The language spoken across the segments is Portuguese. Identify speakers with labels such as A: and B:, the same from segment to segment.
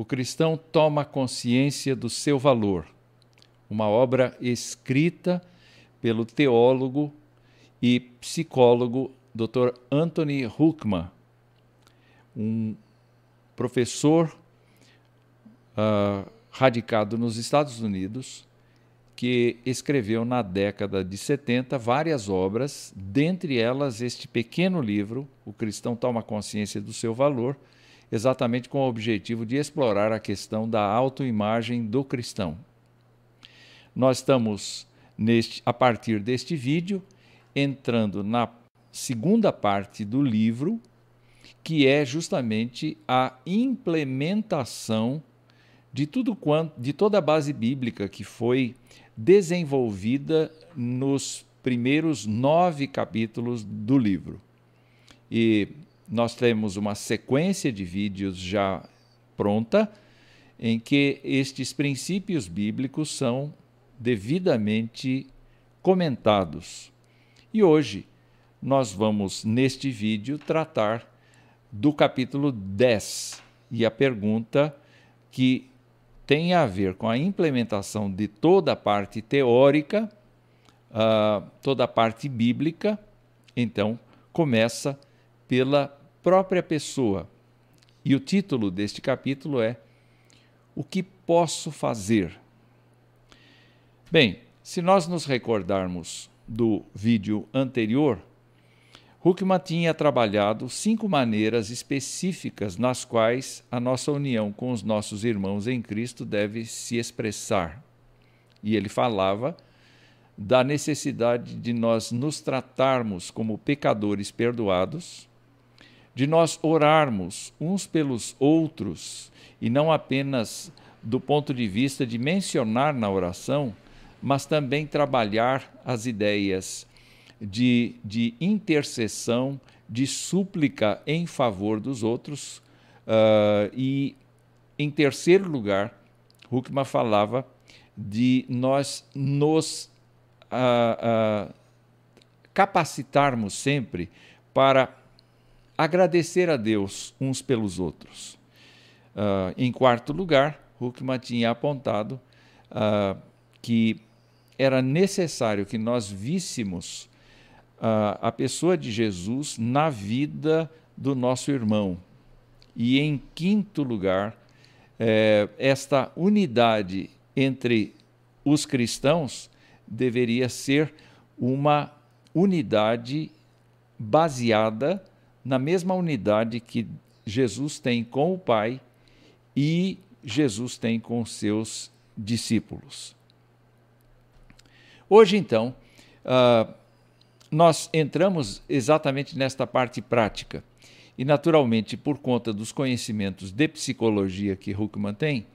A: o cristão toma consciência do seu valor. Uma obra escrita pelo teólogo e psicólogo Dr. Anthony Huckman, um professor uh, radicado nos Estados Unidos, que escreveu na década de 70 várias obras, dentre elas este pequeno livro, O Cristão Toma Consciência do Seu Valor, exatamente com o objetivo de explorar a questão da autoimagem do cristão. Nós estamos, neste, a partir deste vídeo, entrando na segunda parte do livro, que é justamente a implementação de tudo quanto, de toda a base bíblica que foi desenvolvida nos primeiros nove capítulos do livro. E nós temos uma sequência de vídeos já pronta em que estes princípios bíblicos são devidamente comentados. E hoje nós vamos, neste vídeo, tratar do capítulo 10 e a pergunta que tem a ver com a implementação de toda a parte teórica, uh, toda a parte bíblica, então começa pela própria pessoa. E o título deste capítulo é O que posso fazer? Bem, se nós nos recordarmos do vídeo anterior, Huckman tinha trabalhado cinco maneiras específicas nas quais a nossa união com os nossos irmãos em Cristo deve se expressar. E ele falava da necessidade de nós nos tratarmos como pecadores perdoados, de nós orarmos uns pelos outros e não apenas do ponto de vista de mencionar na oração, mas também trabalhar as ideias de, de intercessão, de súplica em favor dos outros. Uh, e, em terceiro lugar, Huckman falava de nós nos uh, uh, capacitarmos sempre para agradecer a Deus uns pelos outros. em quarto lugar, Huckman tinha apontado que era necessário que nós víssemos a, a pessoa de Jesus na vida do nosso irmão. E em quinto lugar, é, esta unidade entre os cristãos deveria ser uma unidade baseada na mesma unidade que Jesus tem com o Pai e Jesus tem com seus discípulos. Hoje, então, uh, nós entramos exatamente nesta parte prática. E, naturalmente, por conta dos conhecimentos de psicologia que Huckman tem,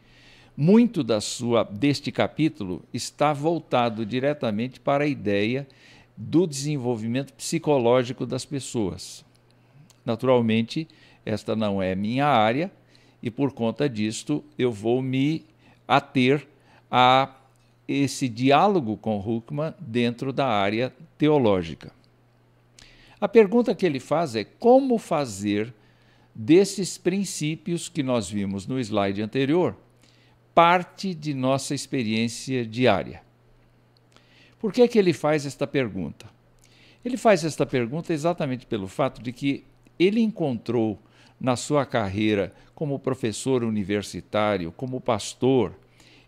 A: muito da sua, deste capítulo está voltado diretamente para a ideia do desenvolvimento psicológico das pessoas. Naturalmente, esta não é minha área e, por conta disto, eu vou me ater a esse diálogo com Huckman dentro da área teológica. A pergunta que ele faz é como fazer desses princípios que nós vimos no slide anterior parte de nossa experiência diária. Por que, que ele faz esta pergunta? Ele faz esta pergunta exatamente pelo fato de que ele encontrou na sua carreira como professor universitário, como pastor,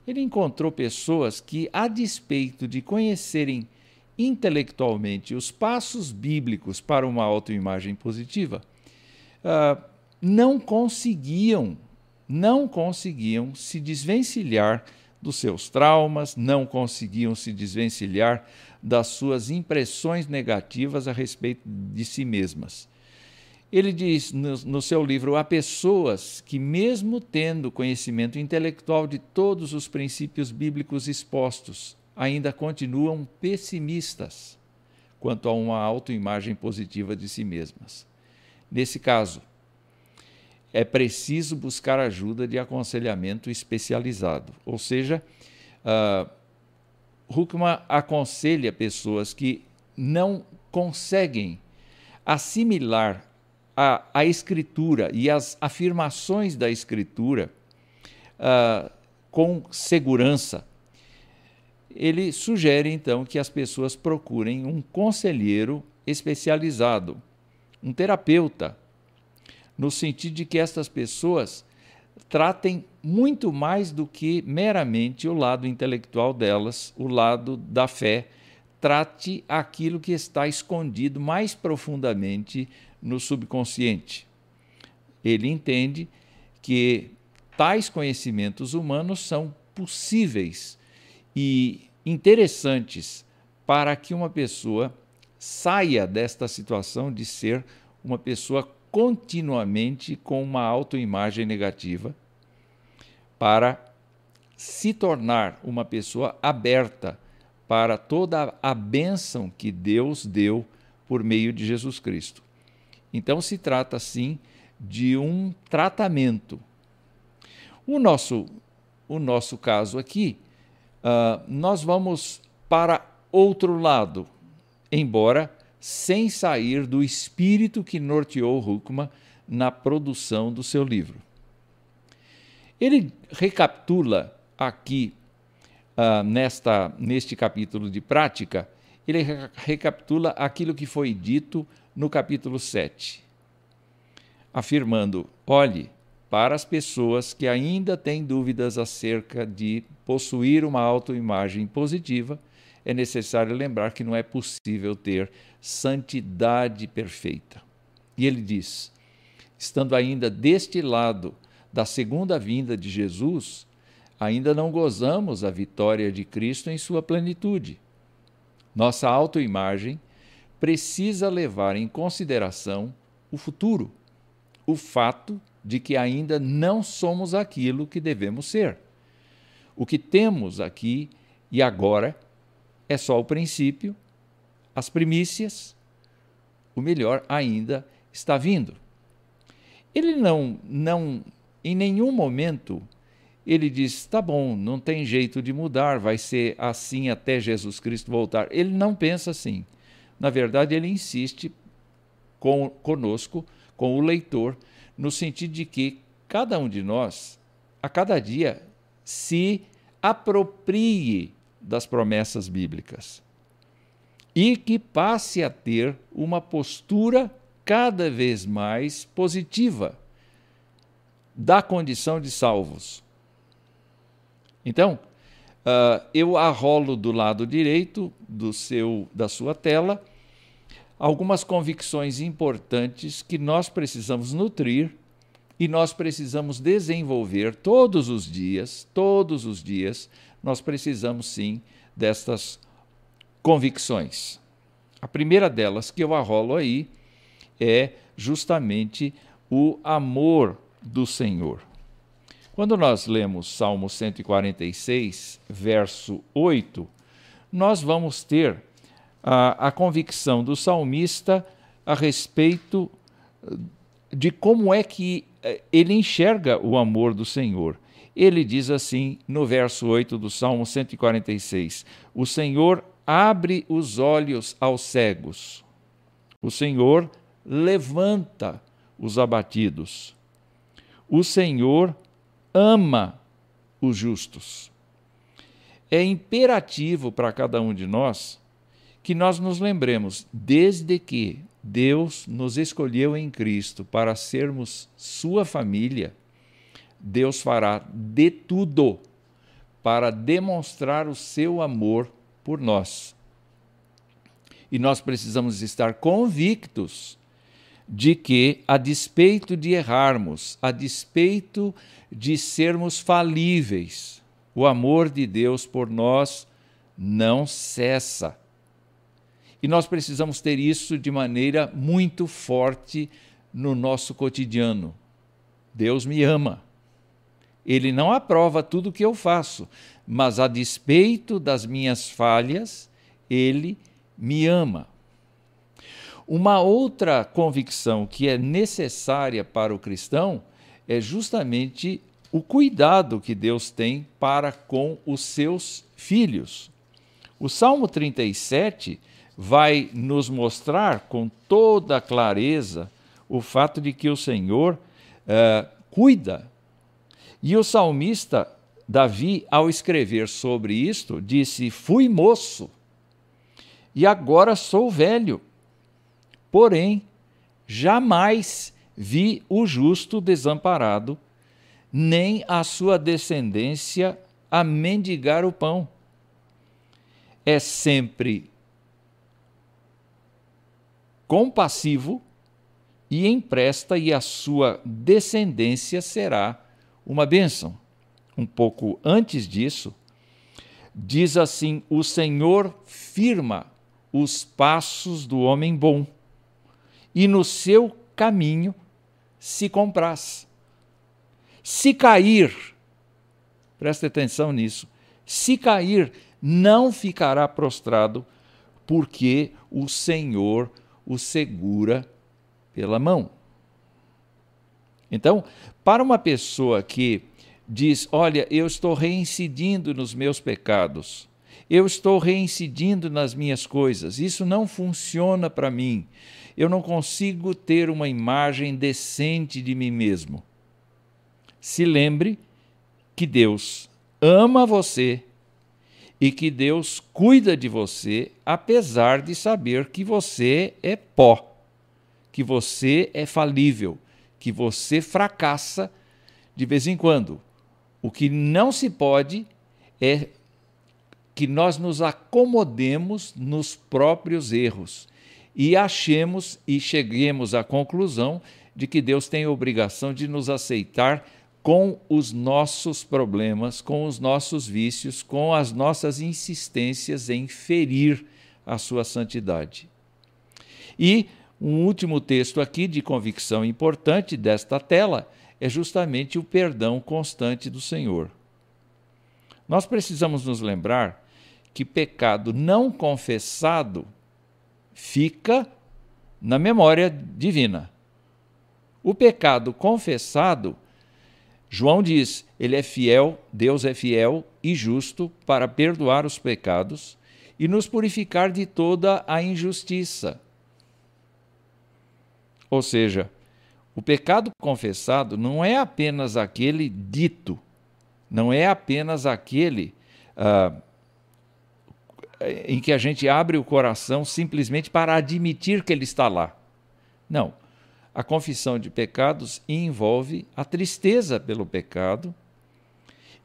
A: ele encontrou pessoas que, a despeito de conhecerem intelectualmente os passos bíblicos para uma autoimagem positiva, uh, não conseguiam, não conseguiam se desvencilhar dos seus traumas, não conseguiam se desvencilhar das suas impressões negativas a respeito de si mesmas. Ele diz no, no, seu livro: há pessoas que, mesmo tendo conhecimento intelectual de todos os princípios bíblicos expostos, ainda continuam pessimistas quanto a uma autoimagem positiva de si mesmas. Nesse caso, é preciso buscar ajuda de aconselhamento especializado, ou seja, uh, Huckman aconselha pessoas que não conseguem assimilar a, a Escritura e as afirmações da Escritura uh, com segurança. Ele sugere então que as pessoas procurem um conselheiro especializado, um terapeuta, no sentido de que estas pessoas tratem muito mais do que meramente o lado intelectual delas, o lado da fé. Trate aquilo que está escondido mais profundamente no subconsciente. Ele entende que tais conhecimentos humanos são possíveis e interessantes para que uma pessoa saia desta situação de ser uma pessoa continuamente com uma autoimagem negativa para se tornar uma pessoa aberta para toda a bênção que Deus deu por meio de Jesus Cristo. Então se trata sim de um tratamento. O nosso, o nosso caso aqui, uh, nós vamos para outro lado, embora sem sair do espírito que norteou Huckman na produção do seu livro. Ele recapitula aqui, uh, nesta, neste capítulo de prática, ele recapitula aquilo que foi dito no capítulo 7, afirmando: olhe, para as pessoas que ainda têm dúvidas acerca de possuir uma autoimagem positiva, é necessário lembrar que não é possível ter santidade perfeita. E ele diz: estando ainda deste lado da segunda vinda de Jesus, ainda não gozamos a vitória de Cristo em sua plenitude. Nossa autoimagem precisa levar em consideração o futuro, o fato de que ainda não somos aquilo que devemos ser. O que temos aqui e agora é só o princípio, as primícias, o melhor ainda está vindo. Ele não, não em nenhum momento ele diz: tá bom, não tem jeito de mudar, vai ser assim até Jesus Cristo voltar. Ele não pensa assim. Na verdade, ele insiste com, conosco, com o leitor, no sentido de que cada um de nós, a cada dia, se aproprie das promessas bíblicas e que passe a ter uma postura cada vez mais positiva da condição de salvos. Então, uh, eu arrolo do lado direito do seu, da sua tela algumas convicções importantes que nós precisamos nutrir e nós precisamos desenvolver todos os dias, todos os dias, nós precisamos sim destas convicções. A primeira delas que eu arrolo aí é justamente o amor do Senhor. Quando nós lemos Salmo 146, verso 8, nós vamos ter a, a convicção do salmista a respeito eh, de como é que eh, ele enxerga o amor do Senhor. Ele diz assim no verso 8 do Salmo 146: O Senhor abre os olhos aos cegos, o Senhor levanta os abatidos. O Senhor ama os justos. É imperativo para cada um de nós que nós nos lembremos, desde que Deus nos escolheu em Cristo para sermos sua família, Deus fará de tudo para demonstrar o seu amor por nós. E nós precisamos estar convictos de que, a despeito de errarmos, a despeito de sermos falíveis, o amor de Deus por nós não cessa. E nós precisamos ter isso de maneira muito forte no nosso cotidiano. Deus me ama. Ele não aprova tudo o que eu faço, mas a despeito das minhas falhas, ele me ama. Uma outra convicção que é necessária para o cristão é justamente o cuidado que Deus tem para com os seus filhos. O Salmo 37 vai nos mostrar com toda clareza o fato de que o Senhor uh, cuida E o salmista Davi, ao escrever sobre isto, disse: Fui moço e agora sou velho. Porém, jamais vi o justo desamparado, nem a sua descendência a mendigar o pão. É sempre compassivo e empresta, e a sua descendência será uma bênção. Um pouco antes disso, diz assim: O Senhor firma os passos do homem bom, e no seu caminho se compraz. Se cair, preste atenção nisso, se cair, não ficará prostrado, porque o Senhor o segura pela mão. Então, para uma pessoa que diz: Olha, eu estou reincidindo nos meus pecados, eu estou reincidindo nas minhas coisas, isso não funciona para mim, eu não consigo ter uma imagem decente de mim mesmo. Se lembre que Deus ama você e que Deus cuida de você, apesar de saber que você é pó, que você é falível, que você fracassa de vez em quando. O que não se pode é que nós nos acomodemos nos próprios erros e achemos e cheguemos à conclusão de que Deus tem a obrigação de nos aceitar com os nossos problemas, com os nossos vícios, com as nossas insistências em ferir a sua santidade. E um último texto aqui de convicção importante desta tela é justamente o perdão constante do Senhor. Nós precisamos nos lembrar que pecado não confessado fica na memória divina. O pecado confessado João diz: Ele é fiel, Deus é fiel e justo para perdoar os pecados e nos purificar de toda a injustiça. Ou seja, o pecado confessado não é apenas aquele dito, não é apenas aquele uh, em que a gente abre o coração simplesmente para admitir que ele está lá. Não a confissão de pecados envolve a tristeza pelo pecado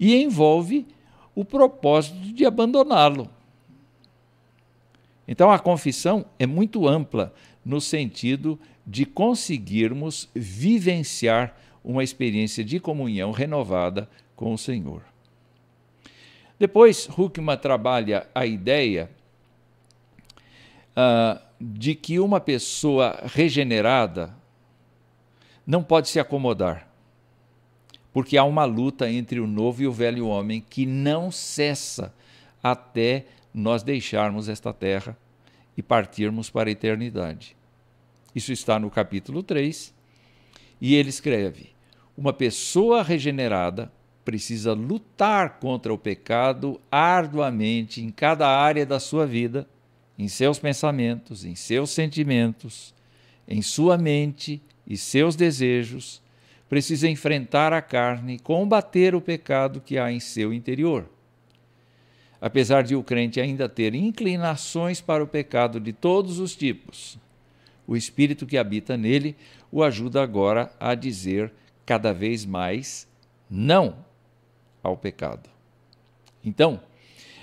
A: e envolve o propósito de abandoná-lo. Então a confissão é muito ampla no sentido de conseguirmos vivenciar uma experiência de comunhão renovada com o Senhor. Depois, Huckman trabalha a ideia uh, de que uma pessoa regenerada, não pode se acomodar, porque há uma luta entre o novo e o velho homem que não cessa até nós deixarmos esta terra e partirmos para a eternidade. Isso está no capítulo 3, e ele escreve: Uma pessoa regenerada precisa lutar contra o pecado arduamente em cada área da sua vida, em seus pensamentos, em seus sentimentos, em sua mente, e seus desejos, precisa enfrentar a carne e combater o pecado que há em seu interior. Apesar de o crente ainda ter inclinações para o pecado de todos os tipos, o Espírito que habita nele o ajuda agora a dizer cada vez mais não ao pecado. Então,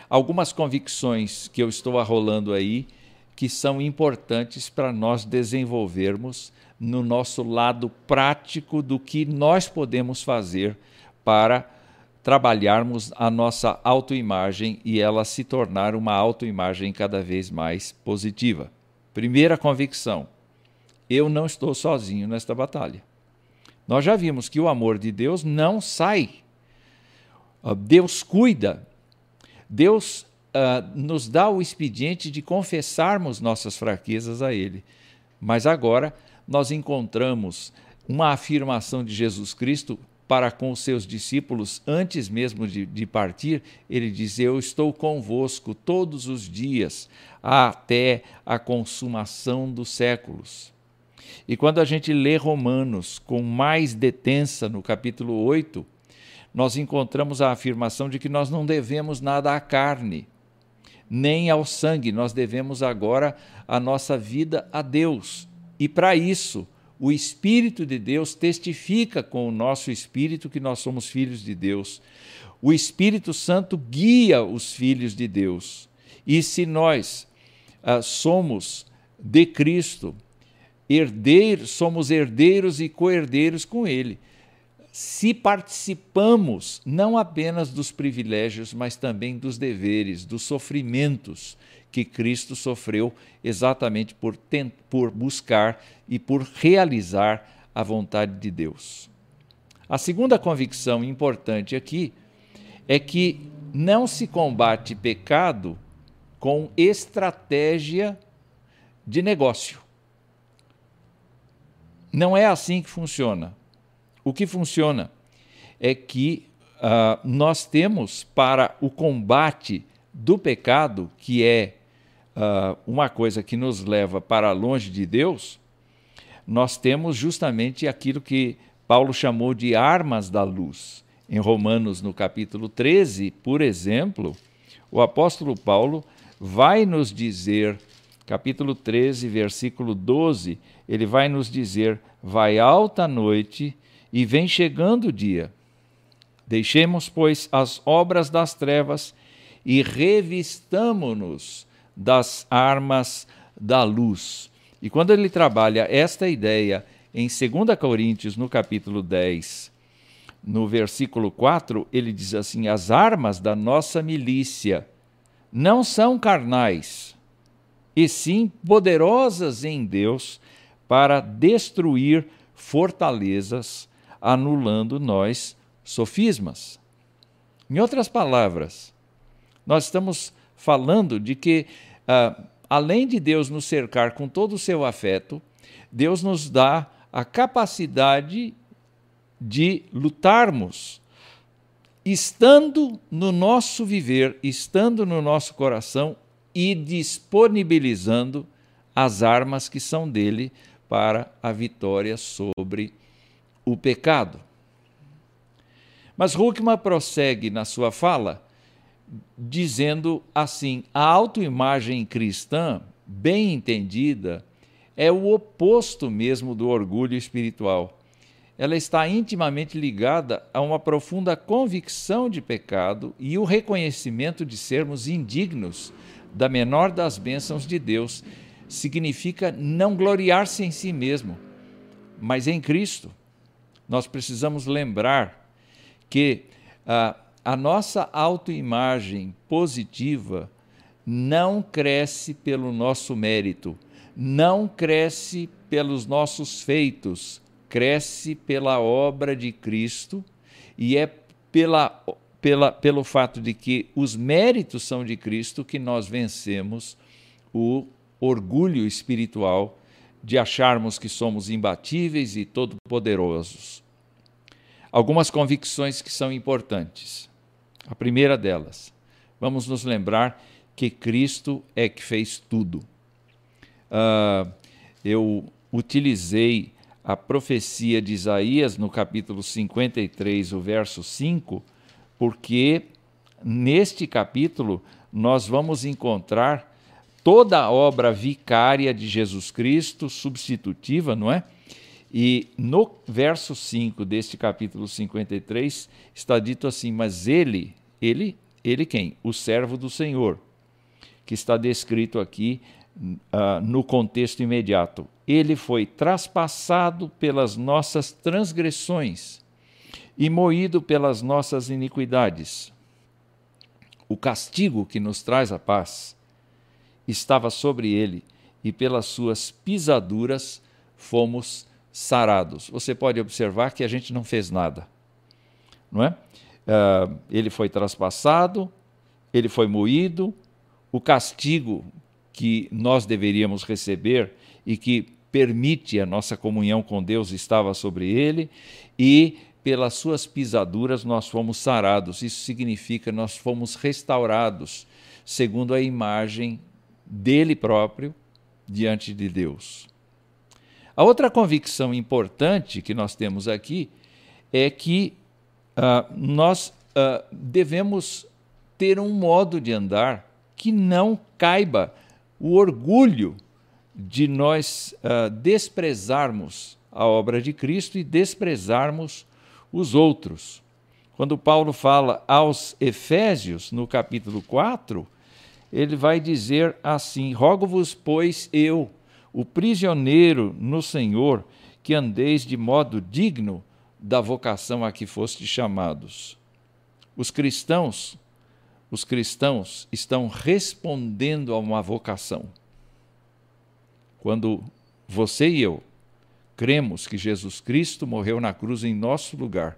A: algumas convicções que eu estou arrolando aí que são importantes para nós desenvolvermos no nosso lado prático do que nós podemos fazer para trabalharmos a nossa autoimagem e ela se tornar uma autoimagem cada vez mais positiva. Primeira convicção: eu não estou sozinho nesta batalha. Nós já vimos que o amor de Deus não sai. Deus cuida. Deus uh, nos dá o expediente de confessarmos nossas fraquezas a Ele. Mas agora nós encontramos uma afirmação de Jesus Cristo para com os seus discípulos antes mesmo de, de, partir, ele diz: Eu estou convosco todos os dias, até a consumação dos séculos. E quando a gente lê Romanos com mais detença no capítulo 8, nós encontramos a afirmação de que nós não devemos nada à carne, nem ao sangue, nós devemos agora a nossa vida a Deus. E para isso, o Espírito de Deus testifica com o nosso espírito que nós somos filhos de Deus. O Espírito Santo guia os filhos de Deus. E se nós ah, somos de Cristo, herdeiros, somos herdeiros e co-herdeiros com Ele. Se participamos não apenas dos privilégios, mas também dos deveres, dos sofrimentos que Cristo sofreu exatamente por, por buscar e por realizar a vontade de Deus. A segunda convicção importante aqui é que não se combate pecado com estratégia de negócio. Não é assim que funciona. O que funciona é que uh, nós temos para o combate do pecado, que é uh, uma coisa que nos leva para longe de Deus, nós temos justamente aquilo que Paulo chamou de armas da luz. Em Romanos, no capítulo 13, por exemplo, o apóstolo Paulo vai nos dizer, capítulo 13, versículo 12, ele vai nos dizer: Vai alta noite e vem chegando o dia. Deixemos, pois, as obras das trevas e revistamo-nos das armas da luz. E quando ele trabalha esta ideia em 2 Coríntios, no capítulo 10, no versículo 4, ele diz assim: As armas da nossa milícia não são carnais, e sim poderosas em Deus para destruir fortalezas, anulando nós sofismas. Em outras palavras, nós estamos falando de que, uh, além de Deus nos cercar com todo o seu afeto, Deus nos dá a capacidade de lutarmos estando no nosso viver, estando no nosso coração e disponibilizando as armas que são dele para a vitória sobre o pecado. Mas Huckman prossegue na sua fala dizendo assim: a autoimagem cristã, bem entendida, é o oposto mesmo do orgulho espiritual ela está intimamente ligada a uma profunda convicção de pecado e o reconhecimento de sermos indignos da menor das bênçãos de Deus. Significa não gloriar-se em si mesmo, mas em Cristo. Nós precisamos lembrar que a, a nossa autoimagem positiva não cresce pelo nosso mérito, não cresce pelos nossos feitos, cresce pela obra de Cristo e é pela, pela, pelo fato de que os méritos são de Cristo que nós vencemos o orgulho espiritual de acharmos que somos imbatíveis e todo-poderosos. Algumas convicções que são importantes. A primeira delas, vamos nos lembrar que Cristo é que fez tudo. Uh, eu utilizei a profecia de Isaías no capítulo 53, o verso 5, porque neste capítulo nós vamos encontrar toda a obra vicária de Jesus Cristo, substitutiva, não é? E no verso 5 deste capítulo 53 está dito assim: Mas ele, ele, ele quem? O servo do Senhor, que está descrito aqui uh, no contexto imediato. Ele foi traspassado pelas nossas transgressões e moído pelas nossas iniquidades. O castigo que nos traz a paz estava sobre ele, e pelas suas pisaduras fomos sarados. Você pode observar que a gente não fez nada, não é? Uh, ele foi traspassado, ele foi moído, o castigo que nós deveríamos receber e que permite a nossa comunhão com Deus estava sobre ele e pelas suas pisaduras nós fomos sarados. Isso significa nós fomos restaurados segundo a imagem dele próprio diante de Deus. A outra convicção importante que nós temos aqui é que uh, nós uh, devemos ter um modo de andar que não caiba o orgulho de nós uh, desprezarmos a obra de Cristo e desprezarmos os outros. Quando Paulo fala aos Efésios, no capítulo 4, ele vai dizer assim: Rogo-vos, pois, eu, o prisioneiro no Senhor, que andeis de modo digno da vocação a que fostes chamados. Os cristãos, os cristãos estão respondendo a uma vocação. Quando você e eu cremos que Jesus Cristo morreu na cruz em nosso lugar,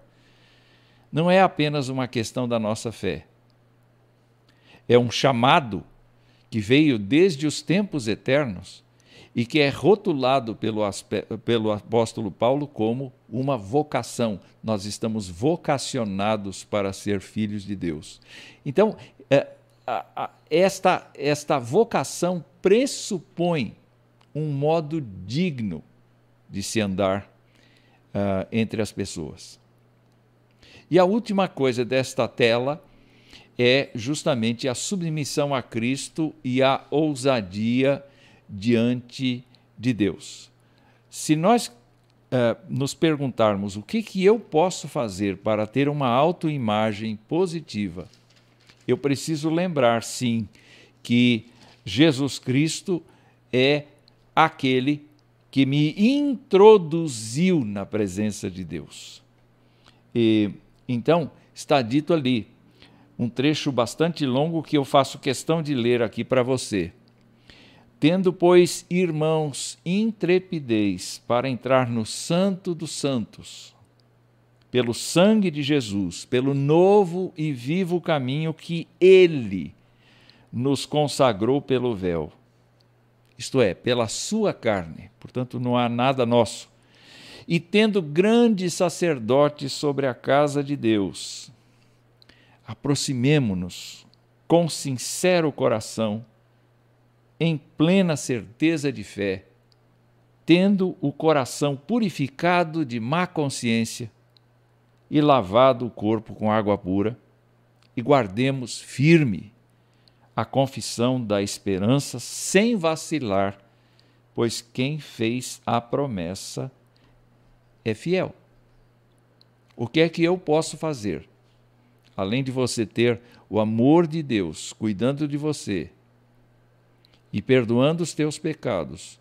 A: não é apenas uma questão da nossa fé. É um chamado que veio desde os tempos eternos e que é rotulado pelo, pelo apóstolo Paulo como uma vocação. Nós estamos vocacionados para ser filhos de Deus. Então, é, esta, esta vocação pressupõe um modo digno de se andar uh, entre as pessoas. E a última coisa desta tela é justamente a submissão a Cristo e a ousadia diante de Deus. Se nós uh, nos perguntarmos o que, que eu posso fazer para ter uma autoimagem positiva, eu preciso lembrar, sim, que Jesus Cristo é aquele que me introduziu na presença de Deus. E então está dito ali um trecho bastante longo que eu faço questão de ler aqui para você. Tendo, pois, irmãos, intrepidez para entrar no Santo dos Santos, pelo sangue de Jesus, pelo novo e vivo caminho que Ele nos consagrou pelo véu, isto é, pela Sua carne, portanto, não há nada nosso. E tendo grande sacerdote sobre a casa de Deus, aproximemo-nos com sincero coração em plena certeza de fé, tendo o coração purificado de má consciência e lavado o corpo com água pura, e guardemos firme a confissão da esperança sem vacilar, pois quem fez a promessa é fiel. O que é que eu posso fazer? Além de você ter o amor de Deus cuidando de você, e perdoando os teus pecados,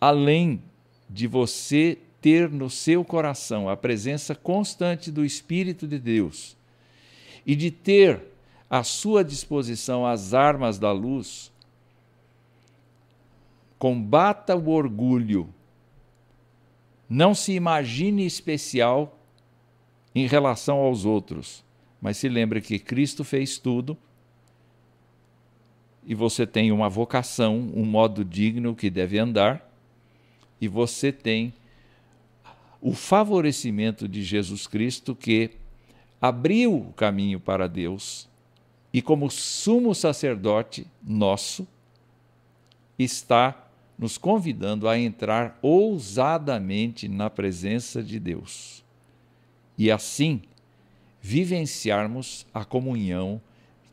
A: além de você ter no seu coração a presença constante do Espírito de Deus e de ter à sua disposição as armas da luz, combata o orgulho. Não se imagine especial em relação aos outros, mas se lembre que Cristo fez tudo e você tem uma vocação, um modo digno que deve andar, e você tem o favorecimento de Jesus Cristo que abriu o caminho para Deus e, como sumo sacerdote nosso, está nos convidando a entrar ousadamente na presença de Deus. E assim vivenciarmos a comunhão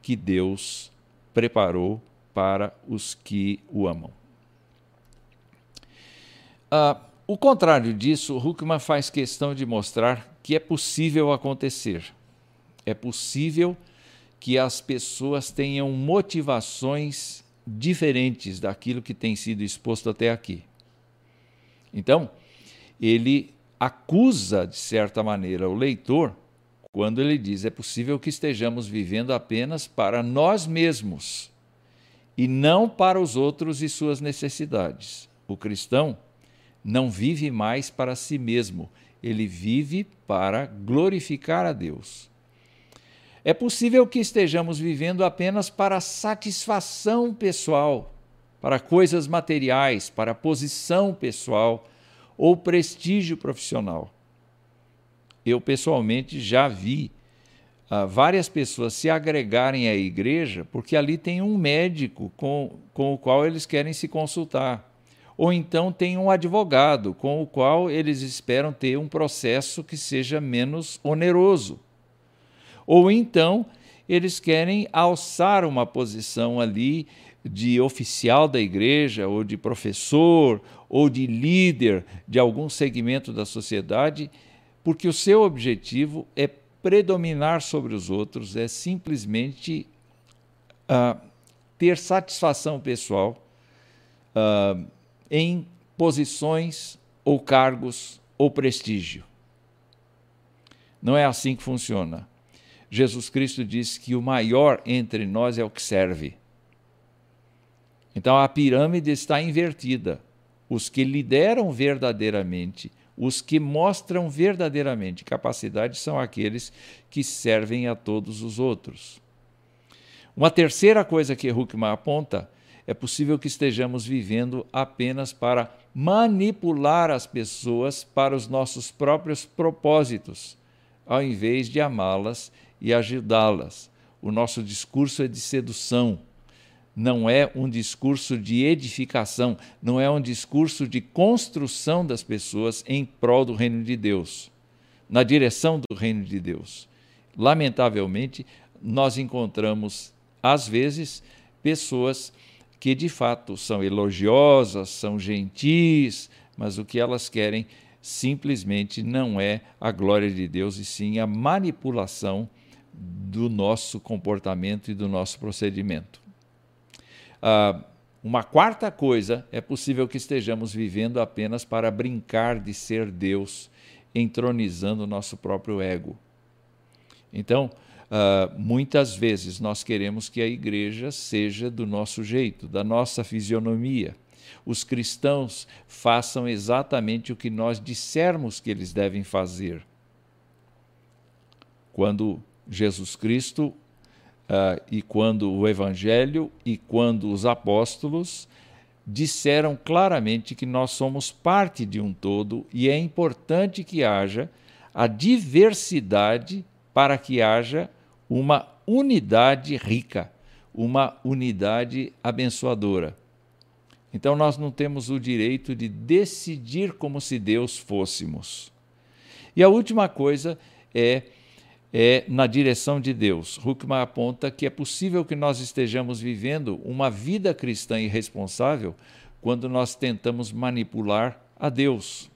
A: que Deus preparou para os que o amam. Ah, o contrário disso, Huckman faz questão de mostrar que é possível acontecer. É possível que as pessoas tenham motivações diferentes daquilo que tem sido exposto até aqui. Então, ele acusa, de certa maneira, o leitor quando ele diz: é possível que estejamos vivendo apenas para nós mesmos e não para os outros e suas necessidades. O cristão não vive mais para si mesmo, ele vive para glorificar a Deus. É possível que estejamos vivendo apenas para satisfação pessoal, para coisas materiais, para posição pessoal ou prestígio profissional eu pessoalmente já vi uh, várias pessoas se agregarem à igreja porque ali tem um médico com, com o qual eles querem se consultar. Ou então tem um advogado com o qual eles esperam ter um processo que seja menos oneroso Ou então eles querem alçar uma posição ali de oficial da igreja, ou de professor, ou de líder de algum segmento da sociedade, porque o seu objetivo é predominar sobre os outros, é simplesmente uh, ter satisfação pessoal uh, em posições ou cargos ou prestígio. Não é assim que funciona. Jesus Cristo disse que o maior entre nós é o que serve. Então a pirâmide está invertida. Os que lideram verdadeiramente, os que mostram verdadeiramente capacidade são aqueles que servem a todos os outros. Uma terceira coisa que Huckman aponta é possível que estejamos vivendo apenas para manipular as pessoas para os nossos próprios propósitos, ao invés de amá-las e ajudá-las. O nosso discurso é de sedução, não é um discurso de edificação, não é um discurso de construção das pessoas em prol do reino de Deus, na direção do reino de Deus. Lamentavelmente, nós encontramos, às vezes, pessoas que de fato são elogiosas, são gentis, mas o que elas querem simplesmente não é a glória de Deus, e sim a manipulação do nosso comportamento e do nosso procedimento. Ah, uma quarta coisa é possível que estejamos vivendo apenas para brincar de ser Deus, entronizando o nosso próprio ego. Então, Uh, muitas vezes nós queremos que a igreja seja do nosso jeito, da nossa fisionomia. Os cristãos façam exatamente o que nós dissermos que eles devem fazer. Quando Jesus Cristo uh, e quando o Evangelho e quando os apóstolos disseram claramente que nós somos parte de um todo e é importante que haja a diversidade para que haja uma unidade rica, uma unidade abençoadora. Então nós não temos o direito de decidir como se Deus fôssemos. E a última coisa é é na direção de Deus. Huckman aponta que é possível que nós estejamos vivendo uma vida cristã irresponsável quando nós tentamos manipular a Deus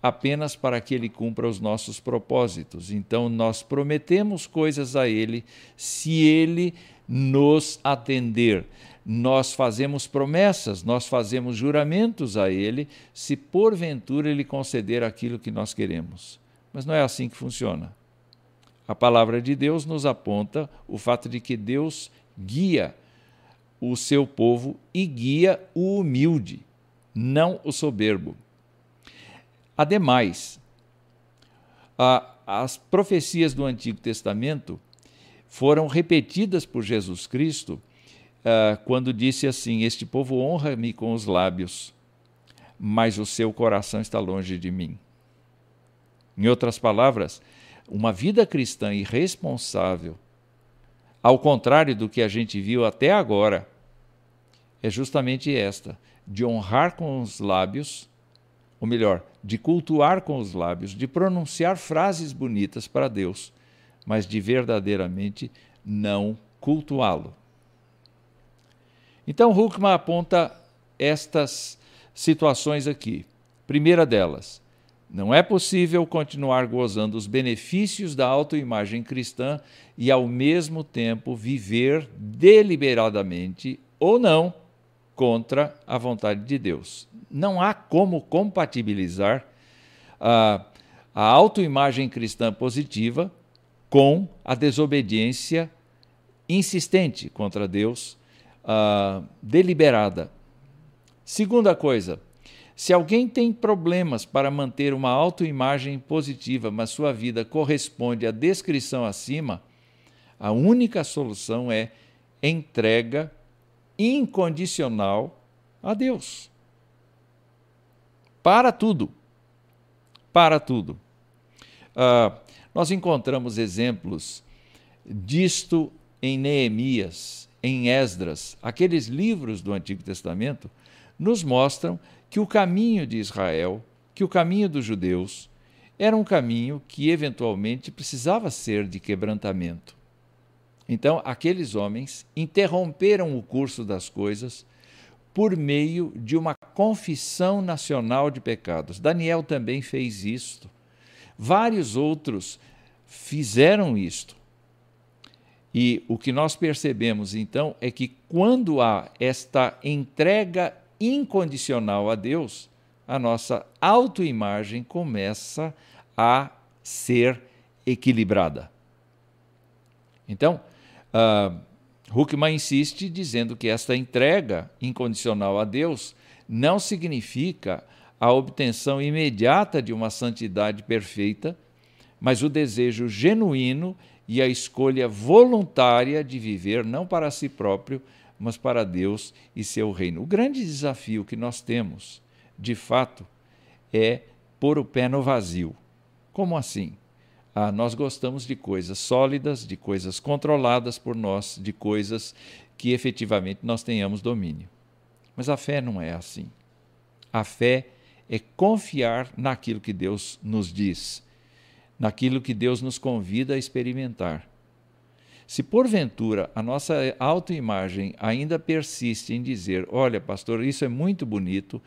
A: apenas para que ele cumpra os nossos propósitos. Então, nós prometemos coisas a ele se ele nos atender. Nós fazemos promessas, nós fazemos juramentos a ele se porventura ele conceder aquilo que nós queremos. Mas não é assim que funciona. A palavra de Deus nos aponta o fato de que Deus guia o seu povo e guia o humilde, não o soberbo. Ademais, a, as profecias do Antigo Testamento foram repetidas por Jesus Cristo uh, quando disse assim: Este povo honra-me com os lábios, mas o seu coração está longe de mim. Em outras palavras, uma vida cristã irresponsável, ao contrário do que a gente viu até agora, é justamente esta: de honrar com os lábios, ou melhor, de cultuar com os lábios, de pronunciar frases bonitas para Deus, mas de verdadeiramente não cultuá-lo. Então, Huckman aponta estas situações aqui. Primeira delas, não é possível continuar gozando os benefícios da autoimagem cristã e, ao mesmo tempo, viver deliberadamente ou não contra a vontade de Deus. Não há como compatibilizar a, a autoimagem cristã positiva com a desobediência insistente contra Deus, uh, deliberada. Segunda coisa, se alguém tem problemas para manter uma autoimagem positiva, mas sua vida corresponde à descrição acima, a única solução é entrega incondicional a Deus. Para tudo. Para tudo. Uh, nós encontramos exemplos disto em Neemias, em Esdras, aqueles livros do Antigo Testamento, nos mostram que o caminho de Israel, que o caminho dos judeus, era um caminho que eventualmente precisava ser de quebrantamento. Então, aqueles homens interromperam o curso das coisas por meio de uma confissão nacional de pecados. Daniel também fez isto. Vários outros fizeram isto. E o que nós percebemos então é que quando há esta entrega incondicional a Deus, a nossa autoimagem começa a ser equilibrada. Então, uh, Huckman insiste dizendo que esta entrega incondicional a Deus não significa a obtenção imediata de uma santidade perfeita, mas o desejo genuíno e a escolha voluntária de viver não para si próprio, mas para Deus e seu reino. O grande desafio que nós temos, de fato, é pôr o pé no vazio. Como assim? Ah, nós gostamos de coisas sólidas, de coisas controladas por nós, de coisas que efetivamente nós tenhamos domínio. Mas a fé não é assim. A fé é confiar naquilo que Deus nos diz, naquilo que Deus nos convida a experimentar. Se porventura a nossa autoimagem ainda persiste em dizer: olha, pastor, isso é muito bonito,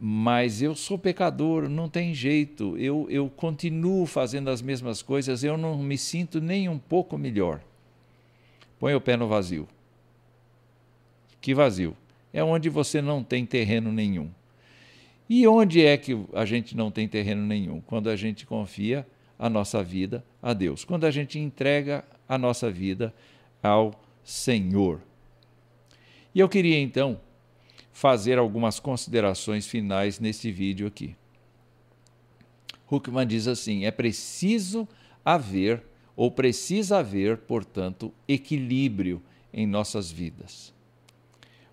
A: mas eu sou pecador, não tem jeito, eu, eu continuo fazendo as mesmas coisas, eu não me sinto nem um pouco melhor. Põe o pé no vazio. Que vazio? É onde você não tem terreno nenhum. E onde é que a gente não tem terreno nenhum? Quando a gente confia a nossa vida a Deus, quando a gente entrega a nossa vida ao Senhor. E eu queria então fazer algumas considerações finais neste vídeo aqui. Huckman diz assim: é preciso haver, ou precisa haver, portanto, equilíbrio em nossas vidas.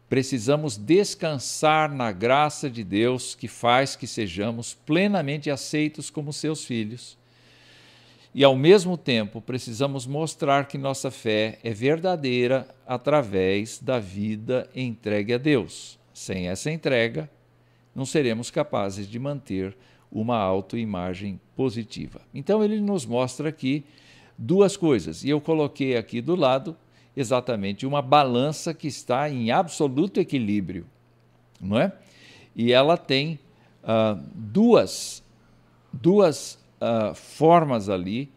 A: Precisamos descansar na graça de Deus que faz que sejamos plenamente aceitos como seus filhos. E, ao mesmo tempo, precisamos mostrar que nossa fé é verdadeira através da vida entregue a Deus. Sem essa entrega, não seremos capazes de manter uma autoimagem positiva. Então ele nos mostra aqui duas coisas, e eu coloquei aqui do lado exatamente uma balança que está em absoluto equilíbrio, não é? E ela tem uh, duas, duas uh, formas ali.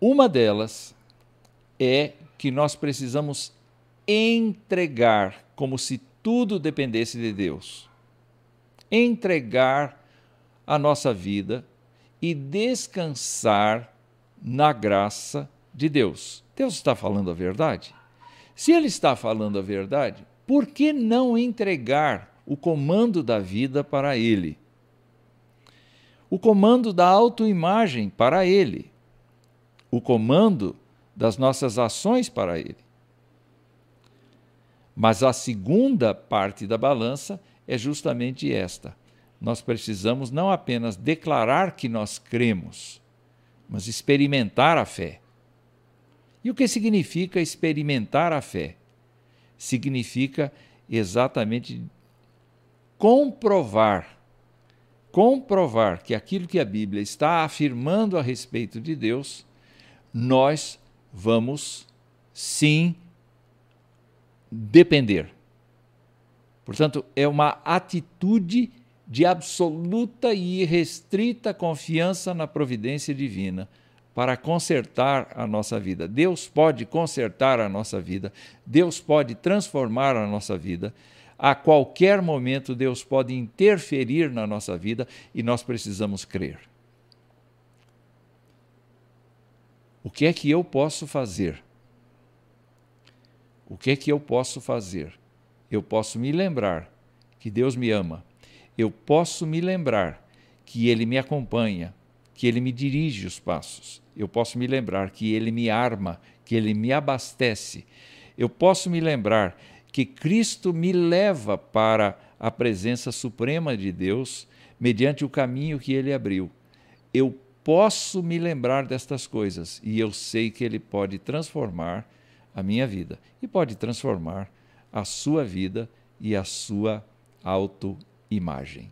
A: Uma delas é que nós precisamos entregar como se tudo dependesse de Deus. Entregar a nossa vida e descansar na graça de Deus. Deus está falando a verdade? Se Ele está falando a verdade, por que não entregar o comando da vida para Ele? O comando da autoimagem para Ele? O comando das nossas ações para Ele? Mas a segunda parte da balança é justamente esta. Nós precisamos não apenas declarar que nós cremos, mas experimentar a fé. E o que significa experimentar a fé? Significa exatamente comprovar comprovar que aquilo que a Bíblia está afirmando a respeito de Deus, nós vamos sim depender. Portanto, é uma atitude de absoluta e irrestrita confiança na providência divina para consertar a nossa vida. Deus pode consertar a nossa vida, Deus pode transformar a nossa vida. A qualquer momento, Deus pode interferir na nossa vida e nós precisamos crer. O que é que eu posso fazer o que é que eu posso fazer? Eu posso me lembrar que Deus me ama. Eu posso me lembrar que Ele me acompanha, que Ele me dirige os passos. Eu posso me lembrar que Ele me arma, que Ele me abastece. Eu posso me lembrar que Cristo me leva para a presença suprema de Deus mediante o caminho que Ele abriu. Eu posso me lembrar destas coisas e eu sei que Ele pode transformar a minha vida e pode transformar a sua vida e a sua autoimagem.